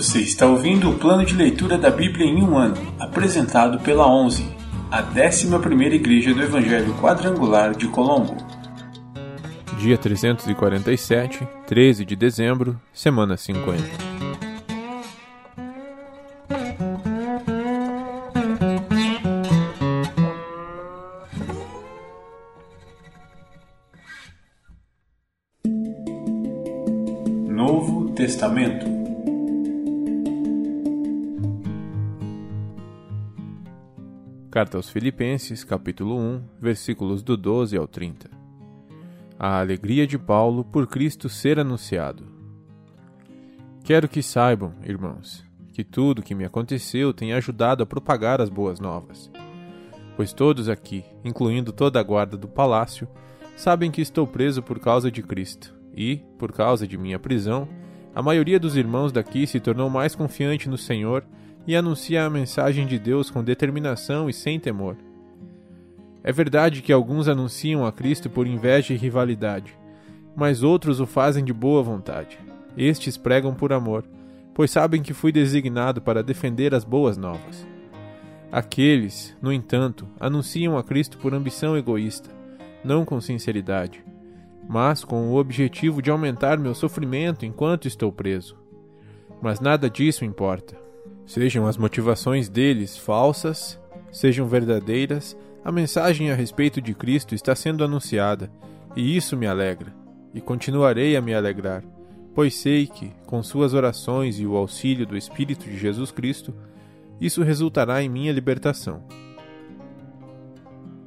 Você está ouvindo o plano de leitura da Bíblia em um ano, apresentado pela 11, a 11ª Igreja do Evangelho Quadrangular de Colombo. Dia 347, 13 de dezembro, semana 50. Carta aos Filipenses, capítulo 1, versículos do 12 ao 30. A alegria de Paulo por Cristo ser anunciado. Quero que saibam, irmãos, que tudo que me aconteceu tem ajudado a propagar as boas novas. Pois todos aqui, incluindo toda a guarda do palácio, sabem que estou preso por causa de Cristo, e, por causa de minha prisão, a maioria dos irmãos daqui se tornou mais confiante no Senhor e anuncia a mensagem de Deus com determinação e sem temor. É verdade que alguns anunciam a Cristo por inveja e rivalidade, mas outros o fazem de boa vontade. Estes pregam por amor, pois sabem que fui designado para defender as boas novas. Aqueles, no entanto, anunciam a Cristo por ambição egoísta, não com sinceridade, mas com o objetivo de aumentar meu sofrimento enquanto estou preso. Mas nada disso importa. Sejam as motivações deles falsas, sejam verdadeiras, a mensagem a respeito de Cristo está sendo anunciada, e isso me alegra, e continuarei a me alegrar, pois sei que, com suas orações e o auxílio do Espírito de Jesus Cristo, isso resultará em minha libertação.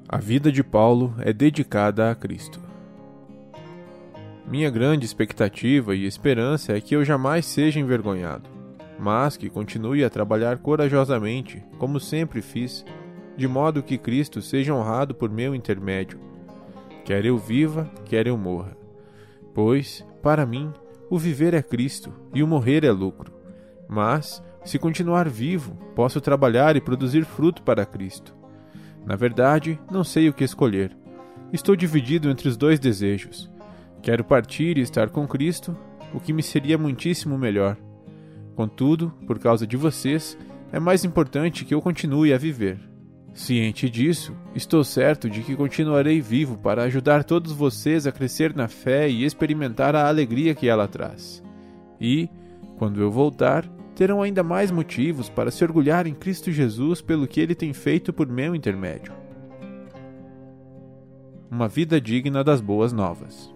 A vida de Paulo é dedicada a Cristo. Minha grande expectativa e esperança é que eu jamais seja envergonhado mas que continue a trabalhar corajosamente, como sempre fiz, de modo que Cristo seja honrado por meu intermédio, quer eu viva, quer eu morra. Pois, para mim, o viver é Cristo e o morrer é lucro. Mas, se continuar vivo, posso trabalhar e produzir fruto para Cristo. Na verdade, não sei o que escolher. Estou dividido entre os dois desejos. Quero partir e estar com Cristo, o que me seria muitíssimo melhor Contudo, por causa de vocês, é mais importante que eu continue a viver. Ciente disso, estou certo de que continuarei vivo para ajudar todos vocês a crescer na fé e experimentar a alegria que ela traz. E, quando eu voltar, terão ainda mais motivos para se orgulhar em Cristo Jesus pelo que ele tem feito por meu intermédio. Uma vida digna das boas novas.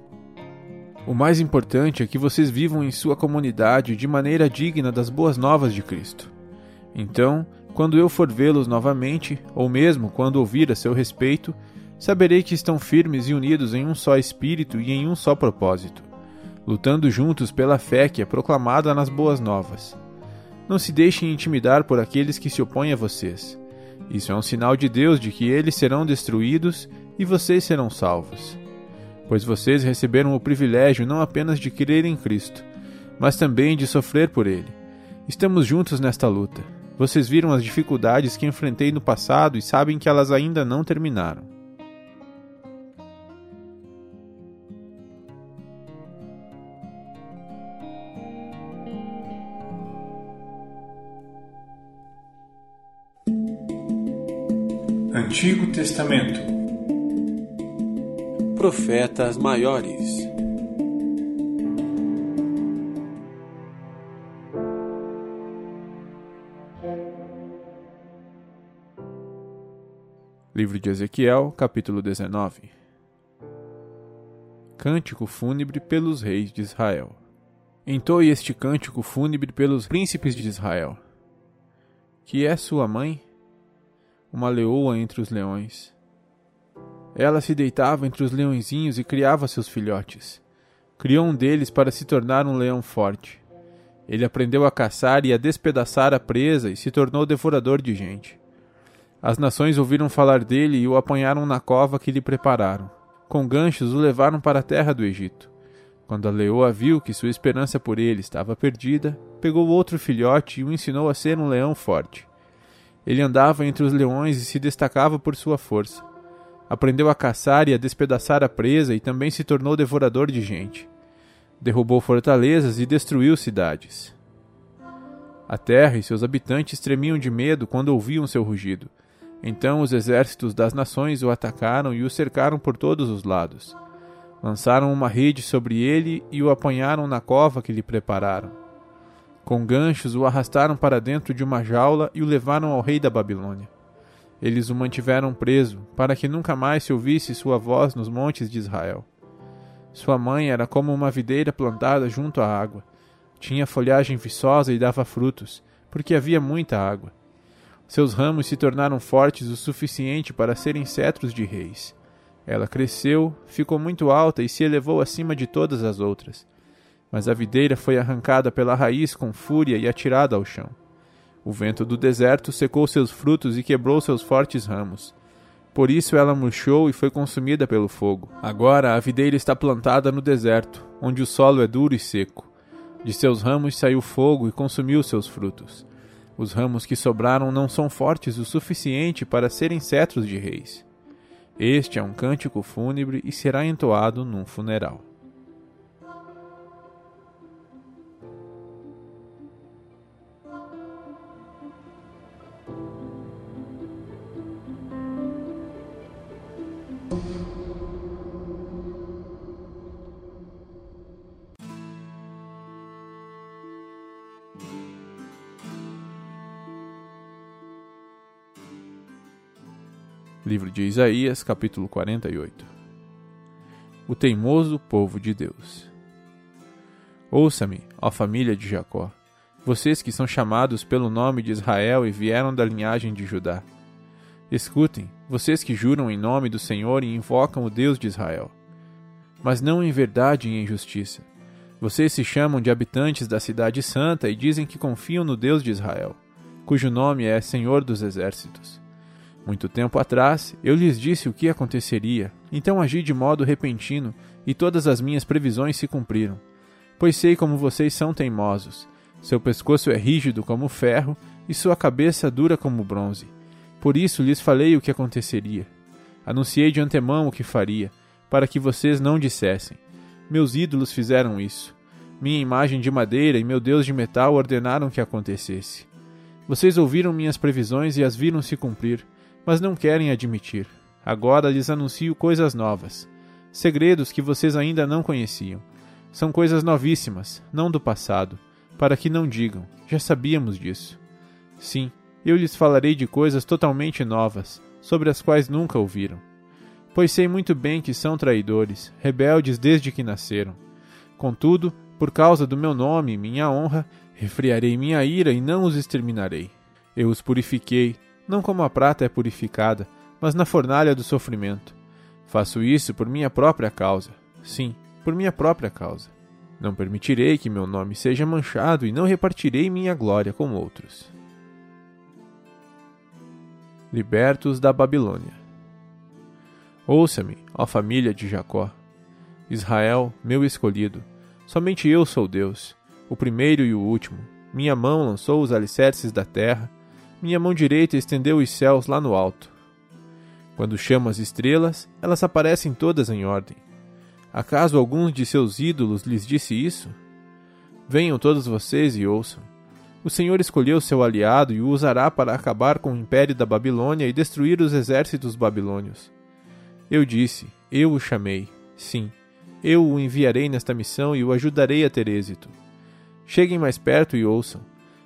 O mais importante é que vocês vivam em sua comunidade de maneira digna das boas novas de Cristo. Então, quando eu for vê-los novamente, ou mesmo quando ouvir a seu respeito, saberei que estão firmes e unidos em um só espírito e em um só propósito, lutando juntos pela fé que é proclamada nas boas novas. Não se deixem intimidar por aqueles que se opõem a vocês. Isso é um sinal de Deus de que eles serão destruídos e vocês serão salvos pois vocês receberam o privilégio não apenas de crer em Cristo, mas também de sofrer por Ele. Estamos juntos nesta luta. Vocês viram as dificuldades que enfrentei no passado e sabem que elas ainda não terminaram. Antigo Testamento profetas maiores. Livro de Ezequiel, capítulo 19 Cântico fúnebre pelos reis de Israel. Entoe este cântico fúnebre pelos príncipes de Israel. Que é sua mãe? Uma leoa entre os leões ela se deitava entre os leõezinhos e criava seus filhotes. Criou um deles para se tornar um leão forte. Ele aprendeu a caçar e a despedaçar a presa e se tornou devorador de gente. As nações ouviram falar dele e o apanharam na cova que lhe prepararam. Com ganchos o levaram para a terra do Egito. Quando a leoa viu que sua esperança por ele estava perdida, pegou outro filhote e o ensinou a ser um leão forte. Ele andava entre os leões e se destacava por sua força. Aprendeu a caçar e a despedaçar a presa e também se tornou devorador de gente. Derrubou fortalezas e destruiu cidades. A terra e seus habitantes tremiam de medo quando ouviam seu rugido. Então os exércitos das nações o atacaram e o cercaram por todos os lados. Lançaram uma rede sobre ele e o apanharam na cova que lhe prepararam. Com ganchos o arrastaram para dentro de uma jaula e o levaram ao rei da Babilônia. Eles o mantiveram preso, para que nunca mais se ouvisse sua voz nos montes de Israel. Sua mãe era como uma videira plantada junto à água. Tinha folhagem viçosa e dava frutos, porque havia muita água. Seus ramos se tornaram fortes o suficiente para serem cetros de reis. Ela cresceu, ficou muito alta e se elevou acima de todas as outras. Mas a videira foi arrancada pela raiz com fúria e atirada ao chão. O vento do deserto secou seus frutos e quebrou seus fortes ramos. Por isso ela murchou e foi consumida pelo fogo. Agora a videira está plantada no deserto, onde o solo é duro e seco. De seus ramos saiu fogo e consumiu seus frutos. Os ramos que sobraram não são fortes o suficiente para serem cetros de reis. Este é um cântico fúnebre e será entoado num funeral. Livro de Isaías, capítulo 48 O teimoso povo de Deus Ouça-me, ó família de Jacó, vocês que são chamados pelo nome de Israel e vieram da linhagem de Judá. Escutem, vocês que juram em nome do Senhor e invocam o Deus de Israel. Mas não em verdade e em justiça. Vocês se chamam de habitantes da Cidade Santa e dizem que confiam no Deus de Israel, cujo nome é Senhor dos Exércitos. Muito tempo atrás, eu lhes disse o que aconteceria, então agi de modo repentino, e todas as minhas previsões se cumpriram. Pois sei como vocês são teimosos. Seu pescoço é rígido como ferro, e sua cabeça dura como bronze. Por isso lhes falei o que aconteceria. Anunciei de antemão o que faria, para que vocês não dissessem: Meus ídolos fizeram isso. Minha imagem de madeira e meu Deus de metal ordenaram que acontecesse. Vocês ouviram minhas previsões e as viram se cumprir mas não querem admitir. Agora lhes anuncio coisas novas, segredos que vocês ainda não conheciam. São coisas novíssimas, não do passado, para que não digam, já sabíamos disso. Sim, eu lhes falarei de coisas totalmente novas, sobre as quais nunca ouviram. Pois sei muito bem que são traidores, rebeldes desde que nasceram. Contudo, por causa do meu nome e minha honra, refriarei minha ira e não os exterminarei. Eu os purifiquei, não como a prata é purificada, mas na fornalha do sofrimento. Faço isso por minha própria causa. Sim, por minha própria causa. Não permitirei que meu nome seja manchado e não repartirei minha glória com outros. Libertos da Babilônia. Ouça-me, ó família de Jacó. Israel, meu escolhido. Somente eu sou Deus, o primeiro e o último. Minha mão lançou os alicerces da terra minha mão direita estendeu os céus lá no alto. Quando chamo as estrelas, elas aparecem todas em ordem. Acaso alguns de seus ídolos lhes disse isso? Venham todos vocês e ouçam. O Senhor escolheu seu aliado e o usará para acabar com o império da Babilônia e destruir os exércitos babilônios. Eu disse, eu o chamei. Sim, eu o enviarei nesta missão e o ajudarei a ter êxito. Cheguem mais perto e ouçam.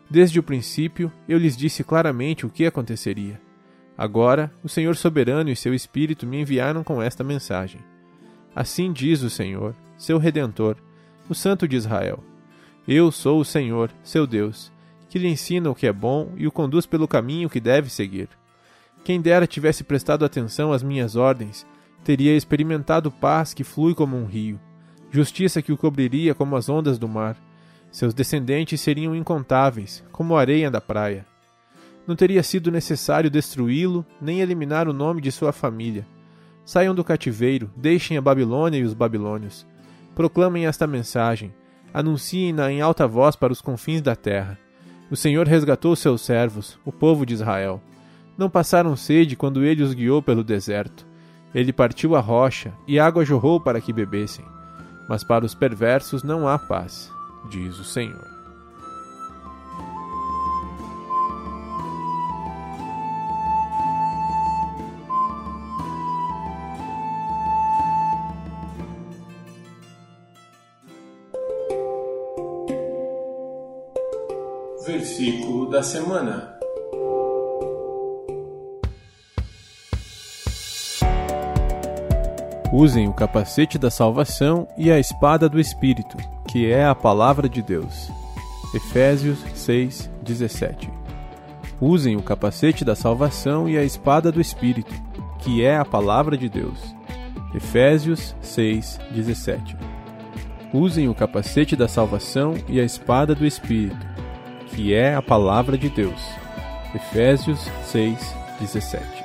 Desde o princípio, eu lhes disse claramente o que aconteceria. Agora, o Senhor soberano e seu Espírito me enviaram com esta mensagem. Assim diz o Senhor, seu Redentor, o Santo de Israel: Eu sou o Senhor, seu Deus, que lhe ensina o que é bom e o conduz pelo caminho que deve seguir. Quem dera tivesse prestado atenção às minhas ordens, teria experimentado paz que flui como um rio, justiça que o cobriria como as ondas do mar seus descendentes seriam incontáveis, como a areia da praia. Não teria sido necessário destruí-lo, nem eliminar o nome de sua família. Saiam do cativeiro, deixem a Babilônia e os babilônios. Proclamem esta mensagem, anunciem-na em alta voz para os confins da terra. O Senhor resgatou seus servos, o povo de Israel. Não passaram sede quando ele os guiou pelo deserto. Ele partiu a rocha, e água jorrou para que bebessem. Mas para os perversos não há paz, diz o Senhor. Versículo da semana. Usem o capacete da salvação e a espada do Espírito, que é a palavra de Deus. Efésios 6, 17. Usem o capacete da salvação e a espada do Espírito, que é a palavra de Deus. Efésios 6, 17. Usem o capacete da salvação e a espada do Espírito, que é a palavra de Deus. Efésios 6, 17.